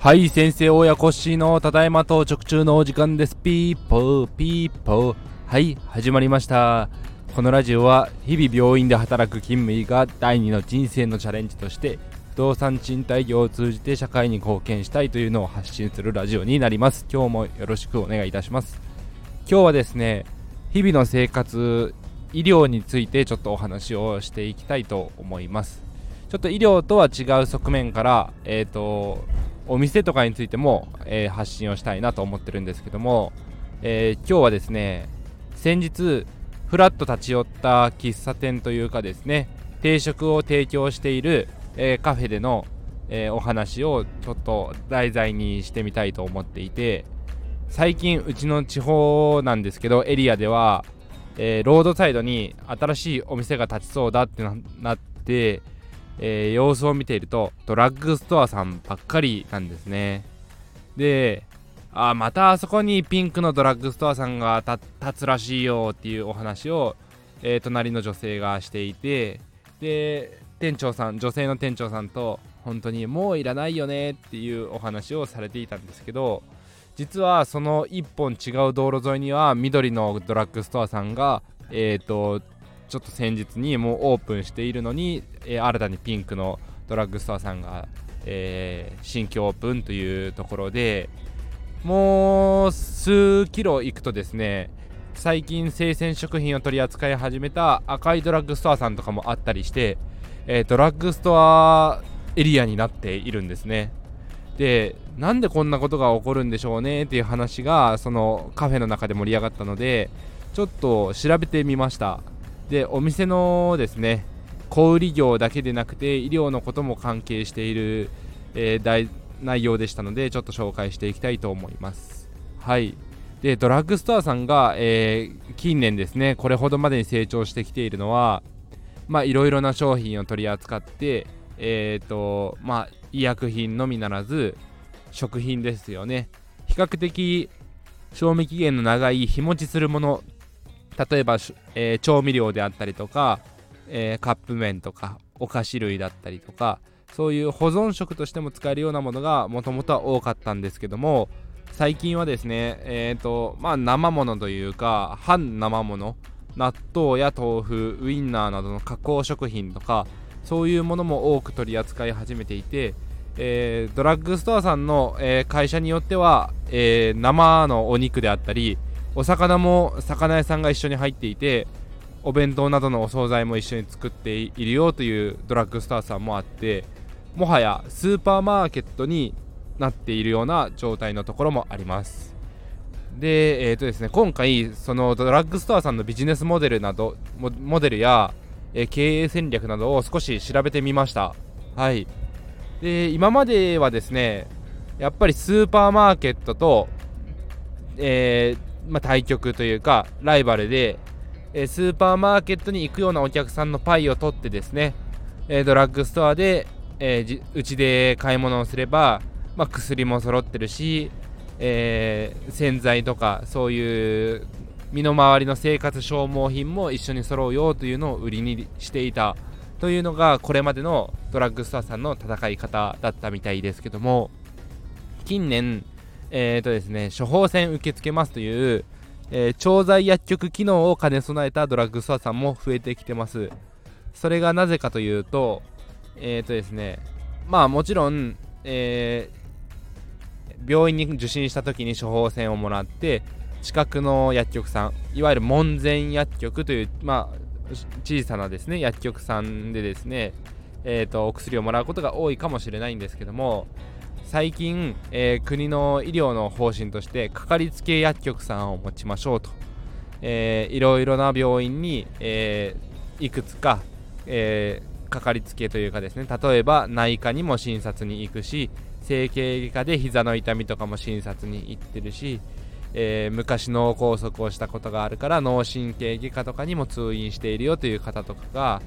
はい先生親コッシーのただいま到着中のお時間です。ピーポーピーポー。はい始まりました。このラジオは日々病院で働く勤務医が第二の人生のチャレンジとして不動産賃貸業を通じて社会に貢献したいというのを発信するラジオになります。今日もよろしくお願いいたします。今日はですね日々の生活医療についてちょっとお話をしていきたいと思います。ちょっと医療とは違う側面からえっ、ー、とお店とかについても、えー、発信をしたいなと思ってるんですけども、えー、今日はですね先日ふらっと立ち寄った喫茶店というかですね定食を提供している、えー、カフェでの、えお話をちょっと題材にしてみたいと思っていて最近うちの地方なんですけどエリアでは、えロードサイドに新しいお店が立ちそうだってなってえー、様子を見ているとドラッグストアさんばっかりなんですね。であまたあそこにピンクのドラッグストアさんが立つらしいよっていうお話を、えー、隣の女性がしていてで店長さん女性の店長さんと本当にもういらないよねっていうお話をされていたんですけど実はその1本違う道路沿いには緑のドラッグストアさんがえっ、ー、とちょっと先日にもうオープンしているのに、えー、新たにピンクのドラッグストアさんが、えー、新規オープンというところでもう数キロ行くとですね最近生鮮食品を取り扱い始めた赤いドラッグストアさんとかもあったりして、えー、ドラッグストアエリアになっているんですね。でなんでこんなことが起こるんでしょうねっていう話がそのカフェの中で盛り上がったのでちょっと調べてみました。でお店のですね小売業だけでなくて医療のことも関係している、えー、内容でしたのでちょっと紹介していきたいと思います。はい。でドラッグストアさんが、えー、近年ですねこれほどまでに成長してきているのはまあいろいろな商品を取り扱ってえっ、ー、とまあ医薬品のみならず食品ですよね。比較的賞味期限の長い日持ちするもの例えば、えー、調味料であったりとか、えー、カップ麺とかお菓子類だったりとかそういう保存食としても使えるようなものがもともとは多かったんですけども最近はですねえっ、ー、とまあ生ものというか半生もの納豆や豆腐ウインナーなどの加工食品とかそういうものも多く取り扱い始めていて、えー、ドラッグストアさんの、えー、会社によっては、えー、生のお肉であったりお魚も魚屋さんが一緒に入っていてお弁当などのお惣菜も一緒に作っているよというドラッグストアさんもあってもはやスーパーマーケットになっているような状態のところもあります。で,、えーとですね、今回そのドラッグストアさんのビジネスモデルなどモデルや、え、経営戦略などを少し調べてみました。はい。で今まではですねやっぱりスーパーマーケットと、えーまあ、対局というかライバルで、え、スーパーマーケットに行くようなお客さんのパイを取ってですね、え、ドラッグストアで、えー、うちで買い物をすれば、まあ、薬も揃ってるし、え洗剤とかそういう身の回りの生活消耗品も一緒に揃うよというのを売りにしていたというのがこれまでのドラッグストアさんの戦い方だったみたいですけども近年えーとですね、処方箋受け付けますという、えー、調剤薬局機能を兼ね備えたドラッグストアさんも増えてきてます。それがなぜかというと、えーとですね、まあもちろん、えー、病院に受診した時に処方箋をもらって、近くの薬局さん、いわゆる門前薬局という、まあ、小さなですね、薬局さんでですね、えーと、お薬をもらうことが多いかもしれないんですけども、最近、えー、国の医療の方針としてかかりつけ薬局さんを持ちましょうと、えー、いろいろな病院に、えー、いくつか、えー、かかりつけというかですね例えば内科にも診察に行くし整形外科で膝の痛みとかも診察に行ってるし、えー、昔脳梗塞をしたことがあるから脳神経外科とかにも通院しているよという方とかが、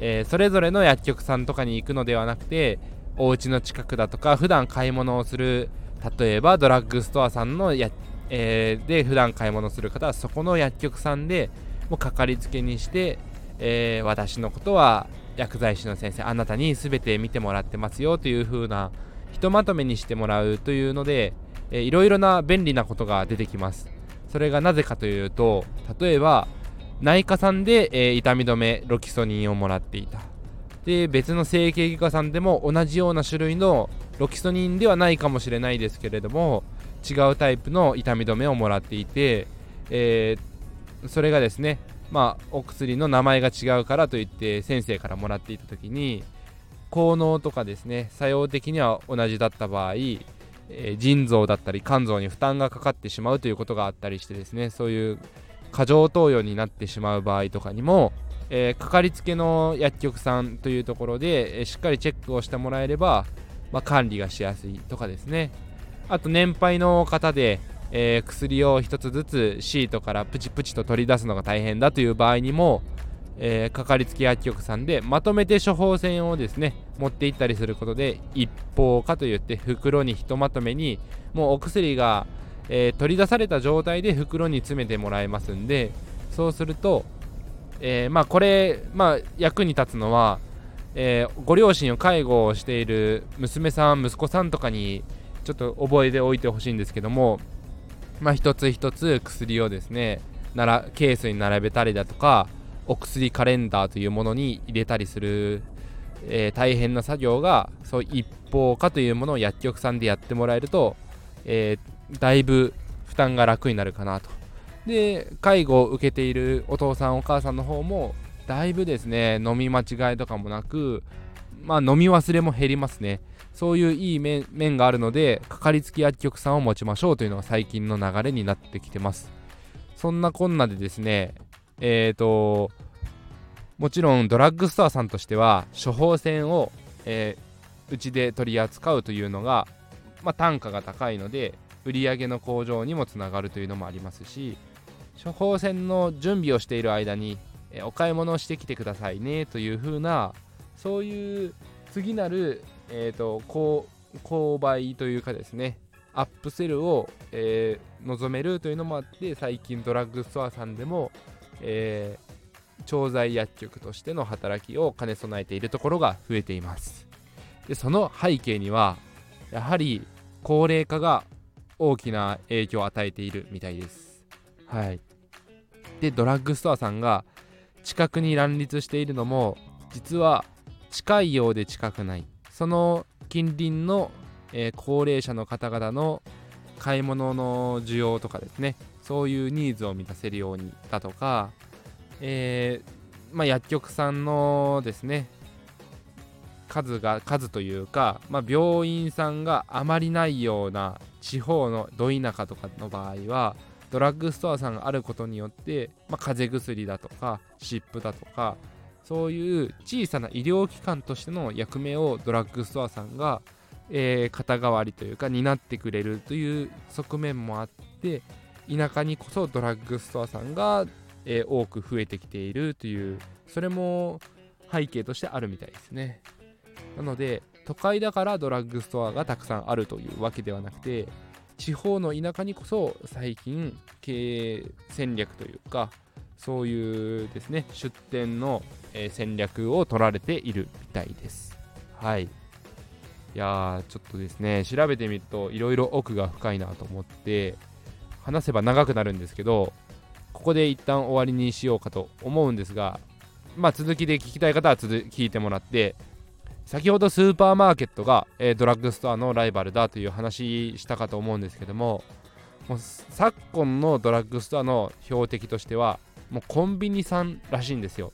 えー、それぞれの薬局さんとかに行くのではなくてお家の近くだとか普段買い物をする例えばドラッグストアさんのや、えー、で普段買い物する方はそこの薬局さんでもうかかりつけにして、えー、私のことは薬剤師の先生あなたに全て見てもらってますよという風なひとまとめにしてもらうというので、えー、いろいろな便利なことが出てきます。それがなぜかというと例えば内科さんで、えー、痛み止めロキソニンをもらっていた。で別の整形外科さんでも同じような種類のロキソニンではないかもしれないですけれども違うタイプの痛み止めをもらっていて、えー、それがですねまあお薬の名前が違うからといって先生からもらっていた時に効能とかですね作用的には同じだった場合、え、腎臓だったり肝臓に負担がかかってしまうということがあったりしてですねそういう過剰投与になってしまう場合とかにも、えー、かかりつけの薬局さんというところで、えー、しっかりチェックをしてもらえれば、まあ、管理がしやすいとかですね。あと年配の方で、えー、薬を1つずつシートからプチプチと取り出すのが大変だという場合にも、えー、かかりつけ薬局さんでまとめて処方箋をですね持って行ったりすることで一方化といって袋にひとまとめにもうお薬が、えー、取り出された状態で袋に詰めてもらえますんでそうすると、えー、まあこれ、まあ、役に立つのは、えご両親を介護をしている娘さん息子さんとかにちょっと覚えておいてほしいんですけどもまあ一つ一つ薬をですねならケースに並べたりだとかお薬カレンダーというものに入れたりする、えー、大変な作業がそう一方化というものを薬局さんでやってもらえると、えー、だいぶ負担が楽になるかなと。で介護を受けているお父さんお母さんの方もだいぶですね飲み間違いとかもなくまあ飲み忘れも減りますね。そういういい面があるのでかかりつけ薬局さんを持ちましょうというのが最近の流れになってきてます。そんなこんなでですねえっ、ー、ともちろんドラッグストアさんとしては処方箋を、えー、うちで取り扱うというのが、まあ、単価が高いので売り上げの向上にもつながるというのもありますし処方箋の準備をしている間に、えー、お買い物をしてきてくださいねというふうなそういう次なるえーと、購買というかですねアップセルを、えー、望めるというのもあって最近ドラッグストアさんでも、えー、調剤薬局としての働きを兼ね備えているところが増えています。でその背景にはやはり高齢化が大きな影響を与えているみたいです。はい。でドラッグストアさんが近くに乱立しているのも実は近いようで近くない。その近隣の、えー、高齢者の方々の買い物の需要とかですね。そういうニーズを満たせるようにだとか、えー、まあ、薬局さんのですね数が数というか、まあ、病院さんがあまりないような地方のど田舎とかの場合はドラッグストアさんがあることによって、まあ、風邪薬だとか湿布だとかそういう小さな医療機関としての役目をドラッグストアさんが、えー、肩代わりというか担ってくれるという側面もあって田舎にこそドラッグストアさんが、えー、多く増えてきているというそれも背景としてあるみたいですね。なので都会だからドラッグストアがたくさんあるというわけではなくて地方の田舎にこそ最近経営戦略というかそういうですね出店の、え、戦略を取られているみたいです。はい。いやーちょっとですね調べてみるといろいろ奥が深いなと思って話せば長くなるんですけどここで一旦終わりにしようかと思うんですがまあ続きで聞きたい方は続聞いてもらって先ほどスーパーマーケットが、えー、ドラッグストアのライバルだという話したかと思うんですけどももう昨今のドラッグストアの標的としてはもうコンビニさんらしいんですよ。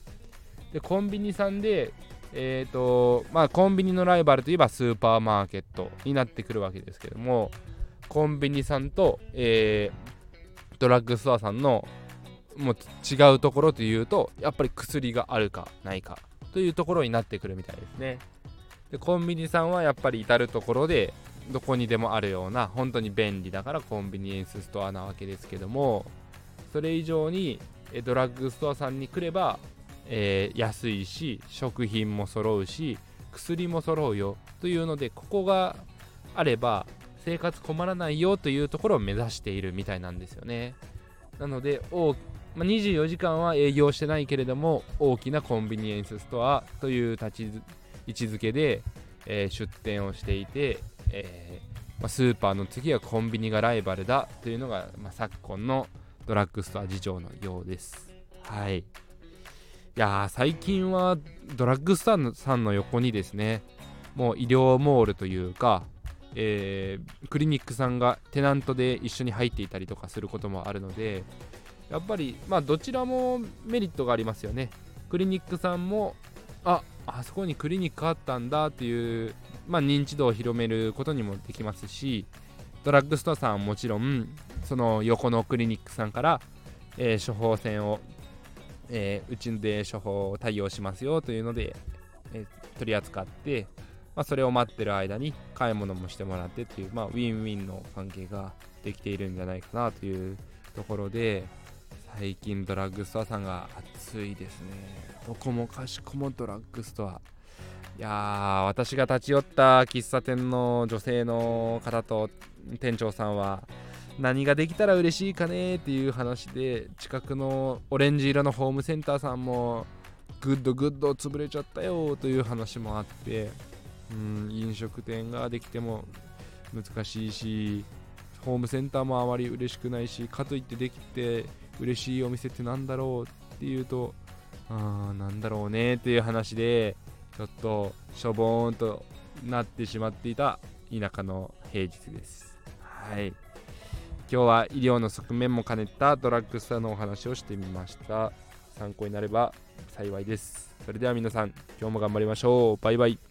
でコンビニさんでえっ、ー、とまあコンビニのライバルといえばスーパーマーケットになってくるわけですけどもコンビニさんと、えー、ドラッグストアさんのもう違うところというとやっぱり薬があるかないかというところになってくるみたいですね。でコンビニさんはやっぱり至るところでどこにでもあるような本当に便利だからコンビニエンスストアなわけですけどもそれ以上にドラッグストアさんに来れば、えー、安いし食品も揃うし薬も揃うよというのでここがあれば生活困らないよというところを目指しているみたいなんですよね。なのでまあ、24時間は営業してないけれども大きなコンビニエンスストアという立ち位置づけで、えー、出店をしていて、えー、まあ、スーパーの次はコンビニがライバルだというのが、まあ、昨今のドラッグストア事情のようです。はい。いや最近はドラッグストアさんの横にですねもう医療モールというかえー、クリニックさんがテナントで一緒に入っていたりとかすることもあるのでやっぱりまあどちらもメリットがありますよね。クリニックさんもああそこにクリニックあったんだっていう、まあ、認知度を広めることにもできますしドラッグストアさんはもちろんその横のクリニックさんから、えー、処方箋を、えー、うちで処方を対応しますよというので、えー、取り扱ってまあ、それを待ってる間に買い物もしてもらってっていう、まあ、ウィンウィンの関係ができているんじゃないかなというところで最近ドラッグストアさんが熱いですね。どこもかしこもドラッグストア。いやー私が立ち寄った喫茶店の女性の方と店長さんは何ができたら嬉しいかねっていう話で近くのオレンジ色のホームセンターさんもグッドグッド潰れちゃったよという話もあってうん飲食店ができても難しいしホームセンターもあまり嬉しくないしかといってできて嬉しいお店ってなんだろうっていうとあなんだろうねっていう話でちょっとしょぼーんとなってしまっていた田舎の平日です。はい。今日は医療の側面も兼ねたドラッグストアのお話をしてみました。参考になれば幸いです。それでは皆さん今日も頑張りましょう。バイバイ。